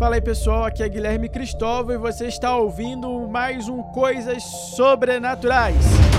Fala aí pessoal, aqui é Guilherme Cristóvão e você está ouvindo mais um Coisas Sobrenaturais.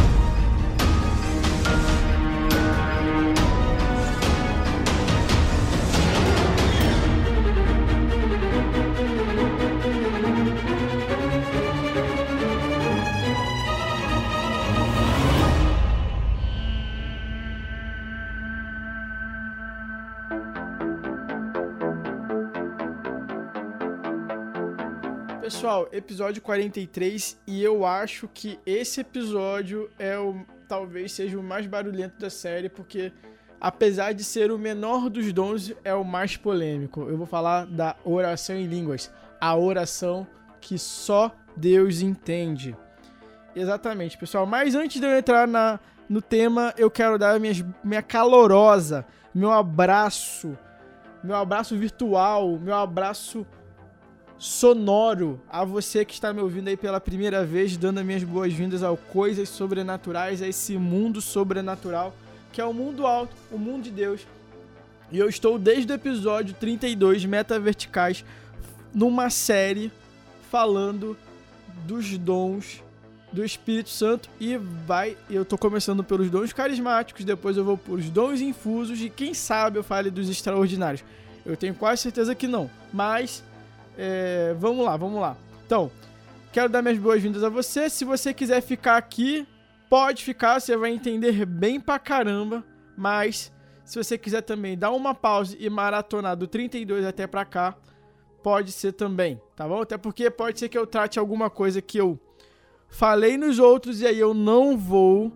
Episódio 43 e eu acho que esse episódio é o talvez seja o mais barulhento da série porque apesar de ser o menor dos dons, é o mais polêmico. Eu vou falar da oração em línguas, a oração que só Deus entende. Exatamente, pessoal. Mas antes de eu entrar na, no tema, eu quero dar minhas, minha calorosa, meu abraço, meu abraço virtual, meu abraço sonoro a você que está me ouvindo aí pela primeira vez, dando as minhas boas-vindas ao Coisas Sobrenaturais, a esse mundo sobrenatural, que é o mundo alto, o mundo de Deus. E eu estou desde o episódio 32, Meta Verticais, numa série falando dos dons do Espírito Santo e vai, eu tô começando pelos dons carismáticos, depois eu vou por dons infusos e quem sabe eu fale dos extraordinários. Eu tenho quase certeza que não, mas é, vamos lá, vamos lá. Então, quero dar minhas boas-vindas a você. Se você quiser ficar aqui, pode ficar, você vai entender bem pra caramba. Mas, se você quiser também dar uma pausa e maratonar do 32 até pra cá, pode ser também, tá bom? Até porque pode ser que eu trate alguma coisa que eu falei nos outros e aí eu não vou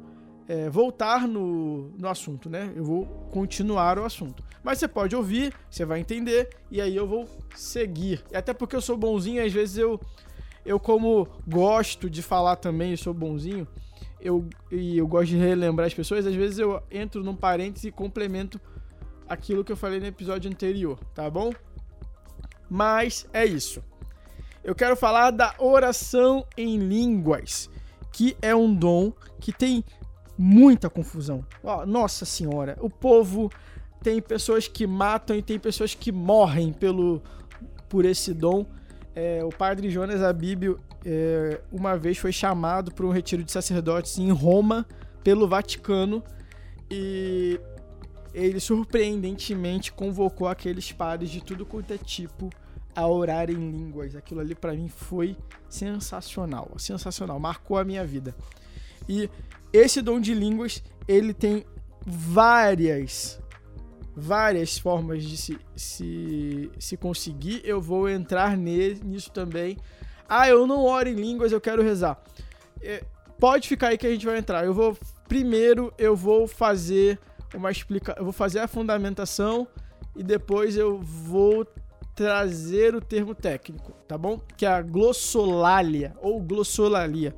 é, voltar no, no assunto, né? Eu vou continuar o assunto. Mas você pode ouvir, você vai entender, e aí eu vou seguir. E até porque eu sou bonzinho, às vezes eu, eu como gosto de falar também, eu sou bonzinho, eu, e eu gosto de relembrar as pessoas, às vezes eu entro num parênteses e complemento aquilo que eu falei no episódio anterior, tá bom? Mas é isso. Eu quero falar da oração em línguas, que é um dom que tem muita confusão. Nossa senhora, o povo tem pessoas que matam e tem pessoas que morrem pelo por esse dom. É, o padre Jonas Abíbio é, uma vez foi chamado para um retiro de sacerdotes em Roma pelo Vaticano e ele surpreendentemente convocou aqueles padres de tudo quanto é tipo a orar em línguas. Aquilo ali para mim foi sensacional, sensacional, marcou a minha vida. E esse dom de línguas, ele tem várias várias formas de se, se, se conseguir. Eu vou entrar nisso também. Ah, eu não oro em línguas, eu quero rezar. É, pode ficar aí que a gente vai entrar. Eu vou primeiro eu vou fazer uma explica, eu vou fazer a fundamentação e depois eu vou trazer o termo técnico, tá bom? Que é a glossolalia ou glossolalia.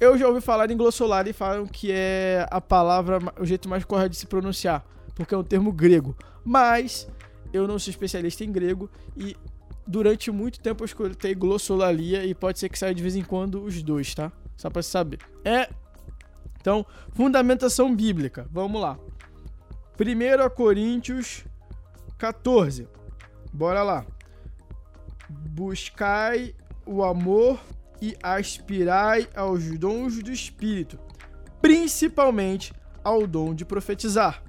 Eu já ouvi falar em glossolalia e falam que é a palavra, o jeito mais correto de se pronunciar porque é um termo grego. Mas eu não sou especialista em grego e durante muito tempo eu escutei glossolalia e pode ser que saia de vez em quando os dois, tá? Só para saber. É então, fundamentação bíblica. Vamos lá. 1 Coríntios 14. Bora lá. Buscai o amor e aspirai aos dons do Espírito, principalmente ao dom de profetizar.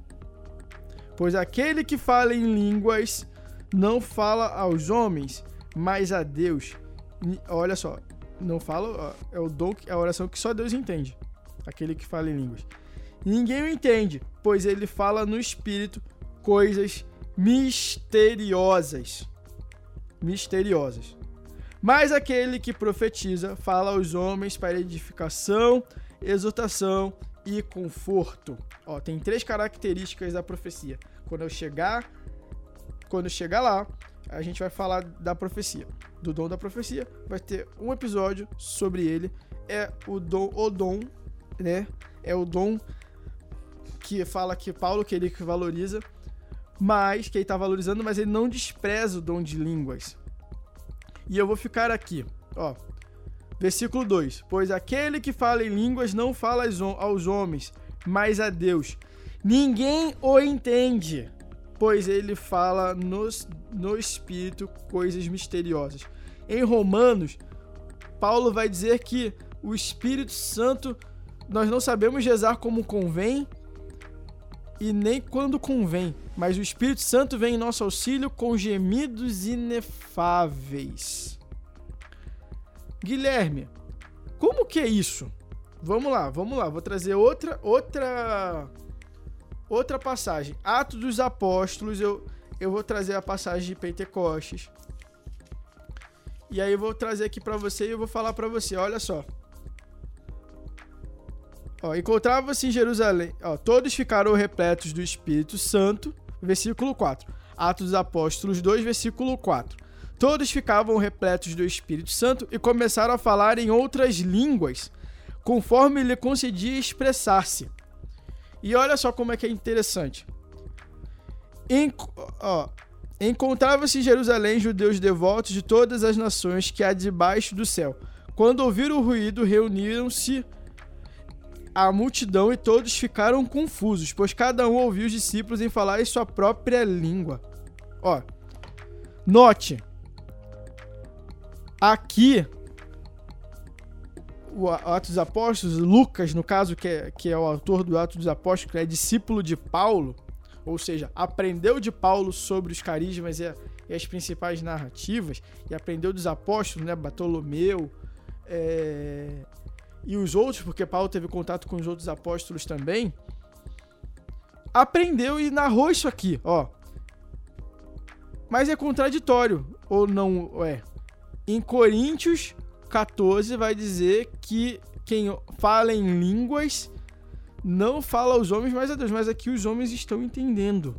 Pois aquele que fala em línguas não fala aos homens, mas a Deus. Olha só, não fala, é o dom, é a oração que só Deus entende. Aquele que fala em línguas. Ninguém o entende, pois ele fala no espírito coisas misteriosas. Misteriosas. Mas aquele que profetiza fala aos homens para edificação, exortação e conforto. Ó, tem três características da profecia. Quando eu chegar, quando eu chegar lá, a gente vai falar da profecia, do dom da profecia. Vai ter um episódio sobre ele. É o dom, o dom, né? É o dom que fala que Paulo que ele valoriza, mas que ele está valorizando, mas ele não despreza o dom de línguas. E eu vou ficar aqui, ó. Versículo 2: Pois aquele que fala em línguas não fala aos homens, mas a Deus. Ninguém o entende. pois ele fala nos, no Espírito coisas misteriosas. Em Romanos, Paulo vai dizer que o Espírito Santo nós não sabemos rezar como convém e nem quando convém, mas o Espírito Santo vem em nosso auxílio com gemidos inefáveis. Guilherme, como que é isso? Vamos lá, vamos lá, vou trazer outra outra outra passagem. Atos dos Apóstolos, eu eu vou trazer a passagem de Pentecostes. E aí eu vou trazer aqui para você e eu vou falar para você, olha só. Ó, encontrava-se em Jerusalém, ó, todos ficaram repletos do Espírito Santo, versículo 4. Atos dos Apóstolos 2, versículo 4. Todos ficavam repletos do Espírito Santo e começaram a falar em outras línguas, conforme lhe concedia expressar-se. E olha só como é que é interessante. En Encontrava-se em Jerusalém judeus devotos de todas as nações que há debaixo do céu. Quando ouviram o ruído, reuniram-se a multidão e todos ficaram confusos, pois cada um ouviu os discípulos em falar em sua própria língua. Ó, note, aqui o Atos dos Apóstolos, Lucas, no caso, que é, que é o autor do Atos dos Apóstolos, que é discípulo de Paulo, ou seja, aprendeu de Paulo sobre os carismas e, a, e as principais narrativas, e aprendeu dos apóstolos, né, Bartolomeu, é, e os outros, porque Paulo teve contato com os outros apóstolos também, aprendeu e narrou isso aqui, ó. Mas é contraditório, ou não é? Em Coríntios 14 vai dizer que quem fala em línguas não fala aos homens, mas a Deus. Mas aqui os homens estão entendendo.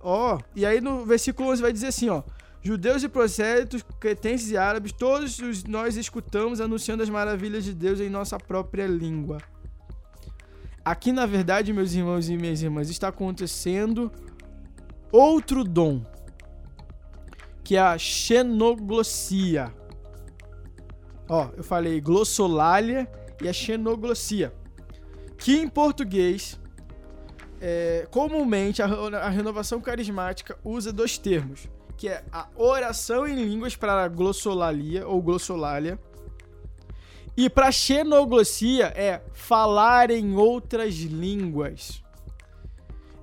Ó, e aí no versículo 11 vai dizer assim, ó. Judeus e prosélitos, cretenses e árabes, todos nós escutamos anunciando as maravilhas de Deus em nossa própria língua. Aqui, na verdade, meus irmãos e minhas irmãs, está acontecendo outro dom, que é a xenoglossia. Ó, eu falei glossolalia e a xenoglossia, que em português, é, comumente a, a renovação carismática usa dois termos que é a oração em línguas para glossolalia ou glossolalia. E para xenoglossia é falar em outras línguas.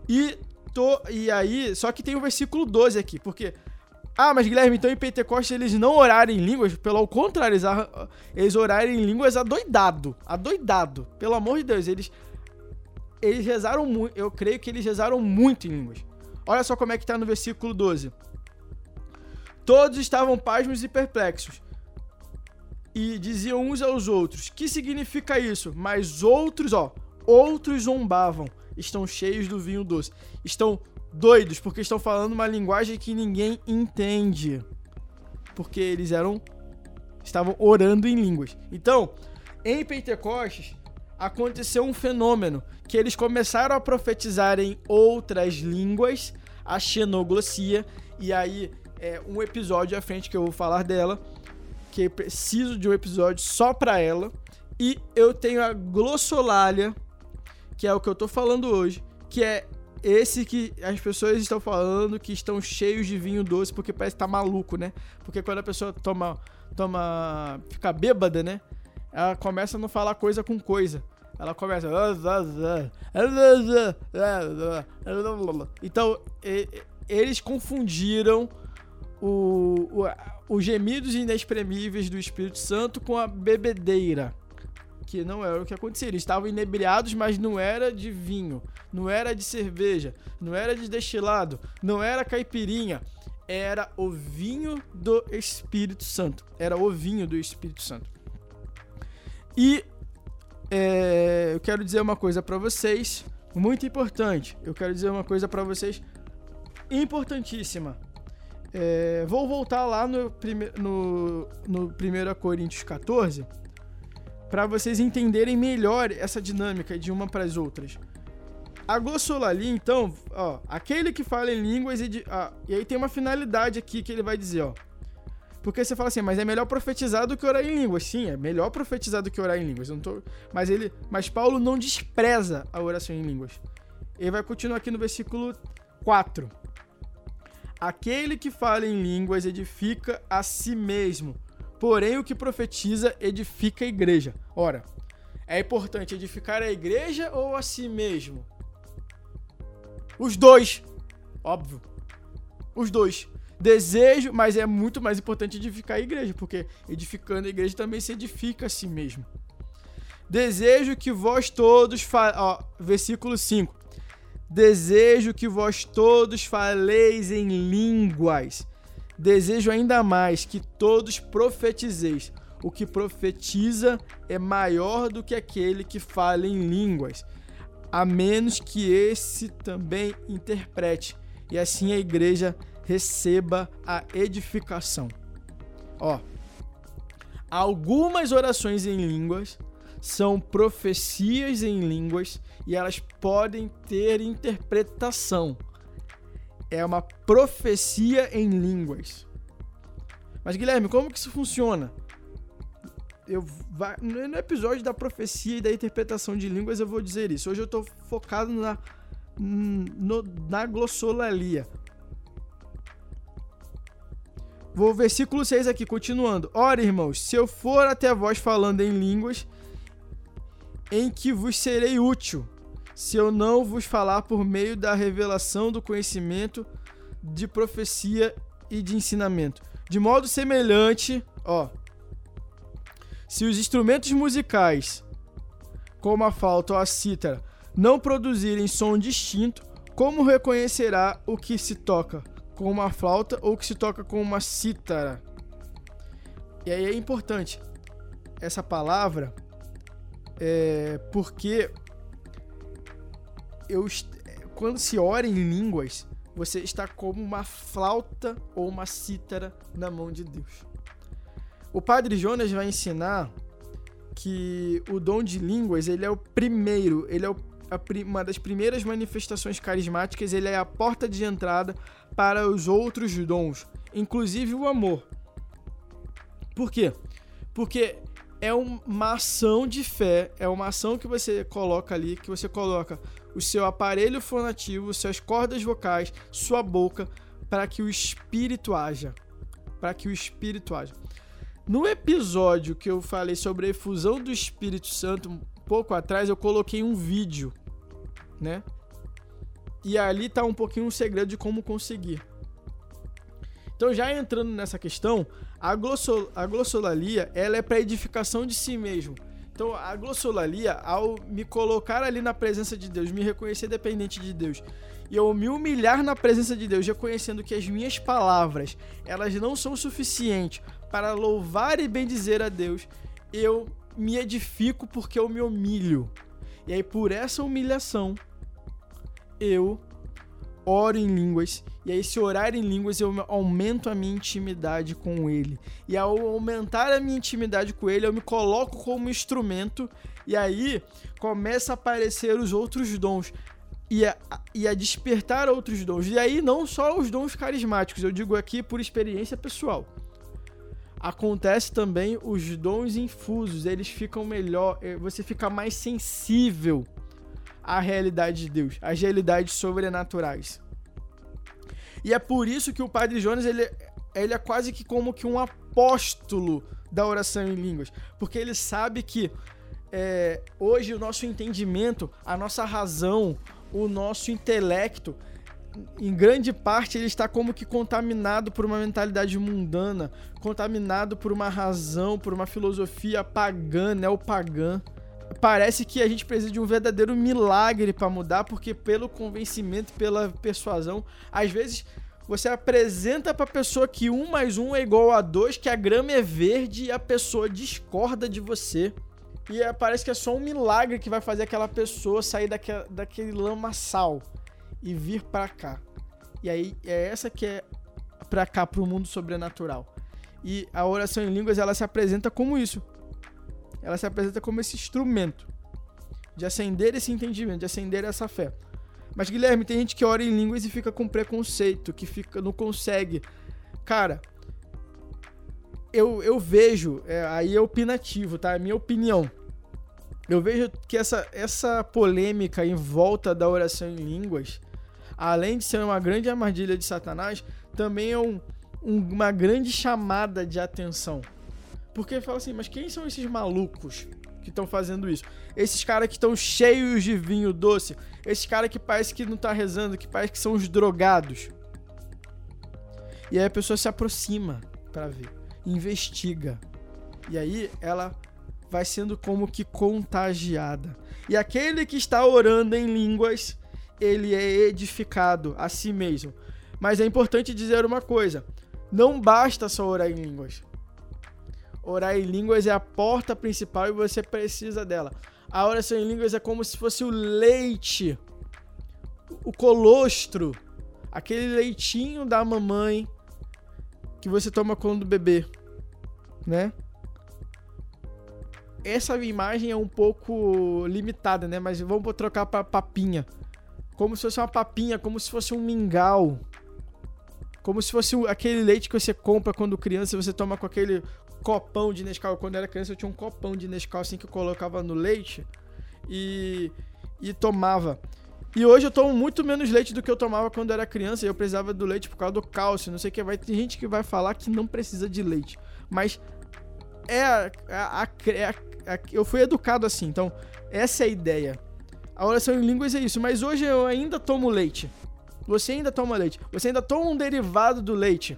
E, to, e aí, só que tem o versículo 12 aqui, porque. Ah, mas Guilherme, então em Pentecostes eles não oraram em línguas? Pelo contrário, eles, eles oraram em línguas adoidado. Adoidado. Pelo amor de Deus, eles. Eles rezaram muito. Eu creio que eles rezaram muito em línguas. Olha só como é que tá no versículo 12. Todos estavam pasmos e perplexos. E diziam uns aos outros: Que significa isso? Mas outros, ó, outros zombavam. Estão cheios do vinho doce. Estão doidos porque estão falando uma linguagem que ninguém entende. Porque eles eram estavam orando em línguas. Então, em Pentecostes aconteceu um fenômeno que eles começaram a profetizar em outras línguas, a xenoglossia, e aí é, um episódio à frente que eu vou falar dela, que preciso de um episódio só pra ela. E eu tenho a glossolalia, que é o que eu tô falando hoje, que é esse que as pessoas estão falando que estão cheios de vinho doce porque parece que tá maluco, né? Porque quando a pessoa toma toma fica bêbada, né? Ela começa a não falar coisa com coisa. Ela começa Então, eles confundiram o, o, os gemidos inexprimíveis do Espírito Santo com a bebedeira. Que não era o que acontecia. Eles estavam inebriados, mas não era de vinho, não era de cerveja, não era de destilado, não era caipirinha. Era o vinho do Espírito Santo. Era o vinho do Espírito Santo. E é, eu quero dizer uma coisa para vocês, muito importante. Eu quero dizer uma coisa para vocês importantíssima. É, vou voltar lá no, prime no, no 1 Coríntios 14 para vocês entenderem melhor essa dinâmica de uma para as outras. A glossolalia, então, ó, aquele que fala em línguas e, de, ah, e aí tem uma finalidade aqui que ele vai dizer, ó. Porque você fala assim, mas é melhor profetizar do que orar em línguas. Sim, é melhor profetizar do que orar em línguas. Eu não tô, mas ele, mas Paulo não despreza a oração em línguas. Ele vai continuar aqui no versículo 4. Aquele que fala em línguas edifica a si mesmo, porém o que profetiza edifica a igreja. Ora, é importante edificar a igreja ou a si mesmo? Os dois. Óbvio. Os dois. Desejo, mas é muito mais importante edificar a igreja, porque edificando a igreja também se edifica a si mesmo. Desejo que vós todos. Fa... Ó, versículo 5. Desejo que vós todos faleis em línguas. Desejo ainda mais que todos profetizeis. O que profetiza é maior do que aquele que fala em línguas, a menos que esse também interprete, e assim a igreja receba a edificação. Ó, algumas orações em línguas são profecias em línguas e elas podem ter interpretação. É uma profecia em línguas. Mas Guilherme, como que isso funciona? Eu vai, no episódio da profecia e da interpretação de línguas eu vou dizer isso. Hoje eu estou focado na no, na glossolalia. Vou versículo 6 aqui, continuando. Ora, irmãos, se eu for até vós falando em línguas em que vos serei útil, se eu não vos falar por meio da revelação do conhecimento de profecia e de ensinamento. De modo semelhante, ó, se os instrumentos musicais, como a flauta ou a cítara, não produzirem som distinto, como reconhecerá o que se toca com uma flauta ou o que se toca com uma cítara? E aí é importante essa palavra é, porque eu, quando se ora em línguas, você está como uma flauta ou uma cítara na mão de Deus. O Padre Jonas vai ensinar que o dom de línguas ele é o primeiro, ele é o, a, uma das primeiras manifestações carismáticas, ele é a porta de entrada para os outros dons, inclusive o amor. Por quê? Porque é uma ação de fé, é uma ação que você coloca ali, que você coloca o seu aparelho fonativo, suas cordas vocais, sua boca, para que o espírito haja. Para que o espírito haja. No episódio que eu falei sobre a efusão do Espírito Santo, um pouco atrás, eu coloquei um vídeo, né? E ali tá um pouquinho o segredo de como conseguir. Então, já entrando nessa questão, a, glossol, a glossolalia ela é para edificação de si mesmo. Então, a glossolalia, ao me colocar ali na presença de Deus, me reconhecer dependente de Deus, e eu me humilhar na presença de Deus, reconhecendo que as minhas palavras, elas não são suficientes para louvar e bendizer a Deus, eu me edifico porque eu me humilho. E aí, por essa humilhação, eu oro em línguas, e aí se orar em línguas eu aumento a minha intimidade com ele. E ao aumentar a minha intimidade com ele, eu me coloco como instrumento, e aí começa a aparecer os outros dons. E a, e a despertar outros dons. E aí, não só os dons carismáticos, eu digo aqui por experiência pessoal. Acontece também os dons infusos, eles ficam melhor, eh, você fica mais sensível a realidade de Deus, as realidades sobrenaturais. E é por isso que o Padre Jonas ele, ele é quase que como que um apóstolo da oração em línguas, porque ele sabe que é, hoje o nosso entendimento, a nossa razão, o nosso intelecto, em grande parte ele está como que contaminado por uma mentalidade mundana, contaminado por uma razão, por uma filosofia pagã, neopagã parece que a gente precisa de um verdadeiro milagre para mudar, porque pelo convencimento, pela persuasão, às vezes você apresenta para a pessoa que um mais um é igual a dois, que a grama é verde e a pessoa discorda de você. E é, parece que é só um milagre que vai fazer aquela pessoa sair daquele, daquele lamaçal e vir para cá. E aí é essa que é para cá, para o mundo sobrenatural. E a oração em línguas ela se apresenta como isso ela se apresenta como esse instrumento de acender esse entendimento, de acender essa fé. Mas Guilherme, tem gente que ora em línguas e fica com preconceito, que fica não consegue. Cara, eu, eu vejo, é, aí é opinativo, tá? É minha opinião. eu vejo que essa, essa polêmica em volta da oração em línguas, além de ser uma grande armadilha de Satanás, também é um, um, uma grande chamada de atenção. Porque fala assim, mas quem são esses malucos que estão fazendo isso? Esses caras que estão cheios de vinho doce, esses caras que parece que não tá rezando, que parece que são os drogados. E aí a pessoa se aproxima para ver, investiga. E aí ela vai sendo como que contagiada. E aquele que está orando em línguas, ele é edificado a si mesmo. Mas é importante dizer uma coisa: não basta só orar em línguas. Orar em línguas é a porta principal e você precisa dela. A oração em línguas é como se fosse o leite, o colostro, aquele leitinho da mamãe que você toma quando bebê, né? essa imagem é um pouco limitada, né? Mas vamos trocar para papinha. Como se fosse uma papinha, como se fosse um mingau. Como se fosse aquele leite que você compra quando criança e você toma com aquele copão de Nescau. Quando eu era criança eu tinha um copão de Nescau assim que eu colocava no leite e, e tomava. E hoje eu tomo muito menos leite do que eu tomava quando eu era criança e eu precisava do leite por causa do cálcio, não sei o que. Vai ter gente que vai falar que não precisa de leite. Mas é a, a, a, é eu fui educado assim, então essa é a ideia. A oração em línguas é isso, mas hoje eu ainda tomo leite. Você ainda toma leite. Você ainda toma um derivado do leite.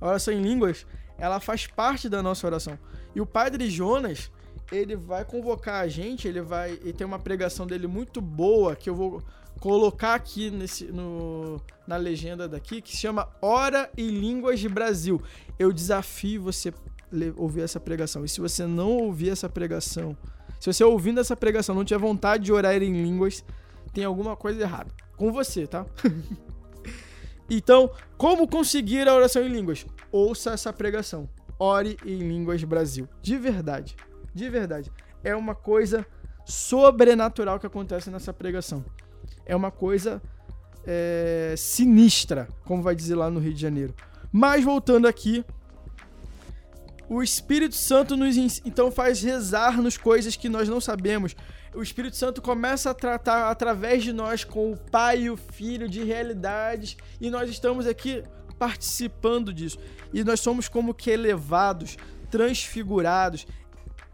A oração em línguas, ela faz parte da nossa oração. E o padre Jonas, ele vai convocar a gente, ele vai e tem uma pregação dele muito boa que eu vou colocar aqui nesse, no, na legenda daqui, que se chama Ora e Línguas de Brasil. Eu desafio você ouvir essa pregação. E se você não ouvir essa pregação, se você ouvindo essa pregação não tiver vontade de orar em línguas, tem alguma coisa errada com você, tá? então, como conseguir a oração em línguas? Ouça essa pregação. Ore em línguas Brasil. De verdade. De verdade. É uma coisa sobrenatural que acontece nessa pregação. É uma coisa é, sinistra, como vai dizer lá no Rio de Janeiro. Mas voltando aqui o Espírito Santo nos então faz rezar nos coisas que nós não sabemos. O Espírito Santo começa a tratar através de nós com o Pai e o Filho de realidades e nós estamos aqui participando disso. E nós somos como que elevados, transfigurados,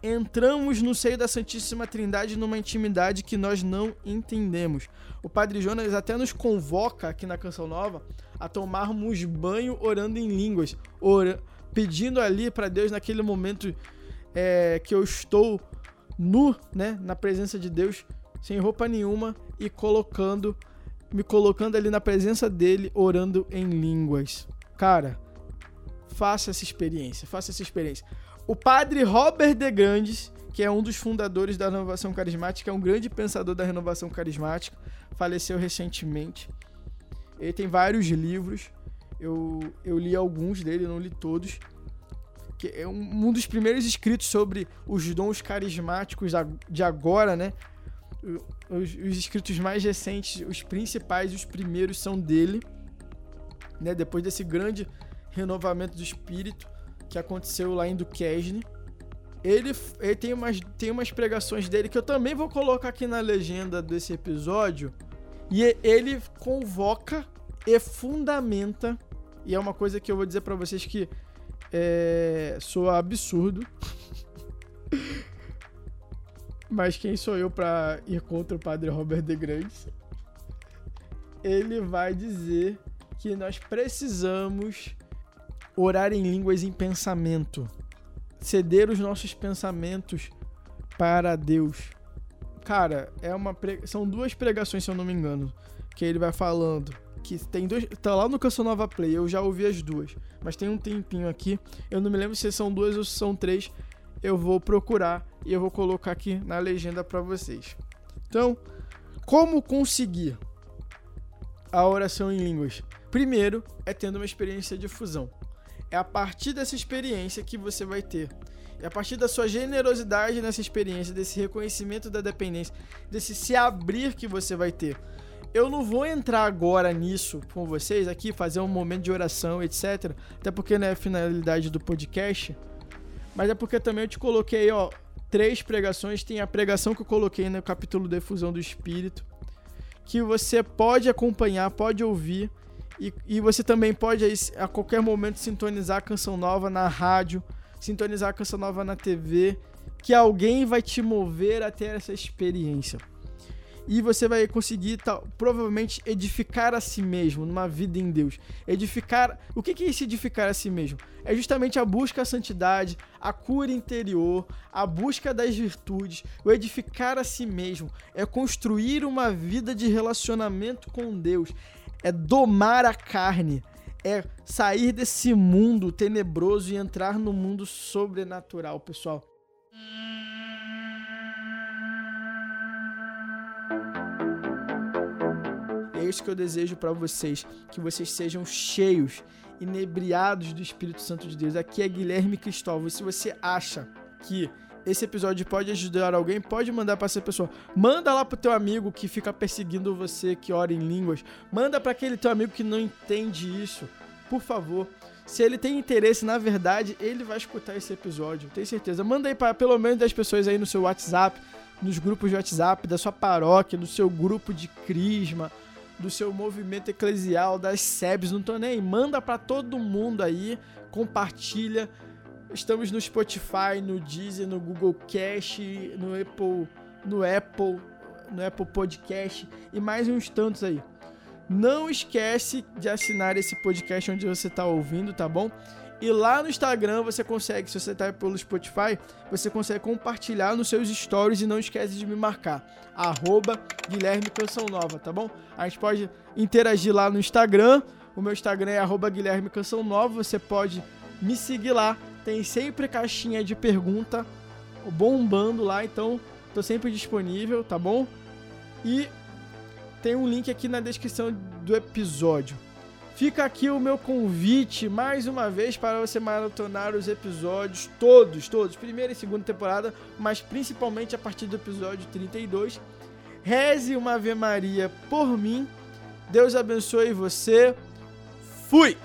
entramos no seio da Santíssima Trindade numa intimidade que nós não entendemos. O Padre Jonas até nos convoca aqui na Canção Nova a tomarmos banho orando em línguas, orando pedindo ali para Deus naquele momento é, que eu estou nu, né, na presença de Deus, sem roupa nenhuma e colocando, me colocando ali na presença dele, orando em línguas. Cara, faça essa experiência, faça essa experiência. O padre Robert de Grandes, que é um dos fundadores da renovação carismática, é um grande pensador da renovação carismática, faleceu recentemente. Ele tem vários livros. Eu, eu li alguns dele, não li todos. Que é um, dos primeiros escritos sobre os dons carismáticos de agora, né? Os, os escritos mais recentes, os principais, os primeiros são dele, né? Depois desse grande renovamento do espírito que aconteceu lá em Duquesne. Ele, ele tem, umas, tem umas pregações dele que eu também vou colocar aqui na legenda desse episódio. E ele convoca e fundamenta e é uma coisa que eu vou dizer para vocês que é, soa absurdo. Mas quem sou eu para ir contra o padre Robert de Grandes? Ele vai dizer que nós precisamos orar em línguas em pensamento, ceder os nossos pensamentos para Deus. Cara, é uma pre... são duas pregações, se eu não me engano, que ele vai falando que tem dois. Tá lá no Canção Nova Play, eu já ouvi as duas. Mas tem um tempinho aqui. Eu não me lembro se são duas ou se são três. Eu vou procurar e eu vou colocar aqui na legenda para vocês. Então, como conseguir a oração em línguas? Primeiro é tendo uma experiência de fusão. É a partir dessa experiência que você vai ter. É a partir da sua generosidade nessa experiência, desse reconhecimento da dependência, desse se abrir que você vai ter. Eu não vou entrar agora nisso com vocês aqui, fazer um momento de oração, etc. Até porque não é a finalidade do podcast. Mas é porque também eu te coloquei, ó, três pregações. Tem a pregação que eu coloquei no capítulo da efusão do Espírito, que você pode acompanhar, pode ouvir. E, e você também pode a qualquer momento sintonizar a canção nova na rádio, sintonizar a canção nova na TV, que alguém vai te mover a ter essa experiência e você vai conseguir tal, provavelmente edificar a si mesmo numa vida em Deus. Edificar, o que é esse edificar a si mesmo? É justamente a busca da santidade, a cura interior, a busca das virtudes, o edificar a si mesmo, é construir uma vida de relacionamento com Deus, é domar a carne, é sair desse mundo tenebroso e entrar no mundo sobrenatural, pessoal. é isso que eu desejo para vocês, que vocês sejam cheios, inebriados do Espírito Santo de Deus. Aqui é Guilherme Cristóvão. Se você acha que esse episódio pode ajudar alguém, pode mandar para essa pessoa. Manda lá pro teu amigo que fica perseguindo você, que ora em línguas. Manda para aquele teu amigo que não entende isso. Por favor. Se ele tem interesse, na verdade, ele vai escutar esse episódio. Tenho certeza. Manda aí para pelo menos 10 pessoas aí no seu WhatsApp, nos grupos de WhatsApp da sua paróquia, no seu grupo de crisma, do seu movimento eclesial, das SEBs, não tô nem. Manda para todo mundo aí, compartilha. Estamos no Spotify, no Deezer, no Google Cash, no Apple, no Apple, no Apple Podcast e mais uns tantos aí. Não esquece de assinar esse podcast onde você está ouvindo, tá bom? E lá no Instagram você consegue, se você tá pelo Spotify, você consegue compartilhar nos seus stories e não esquece de me marcar. Arroba Guilherme Canção Nova, tá bom? A gente pode interagir lá no Instagram. O meu Instagram é arroba Guilherme Canção Nova. Você pode me seguir lá. Tem sempre caixinha de pergunta bombando lá, então tô sempre disponível, tá bom? E tem um link aqui na descrição do episódio. Fica aqui o meu convite mais uma vez para você maratonar os episódios todos, todos, primeira e segunda temporada, mas principalmente a partir do episódio 32. Reze uma Ave Maria por mim. Deus abençoe você. Fui!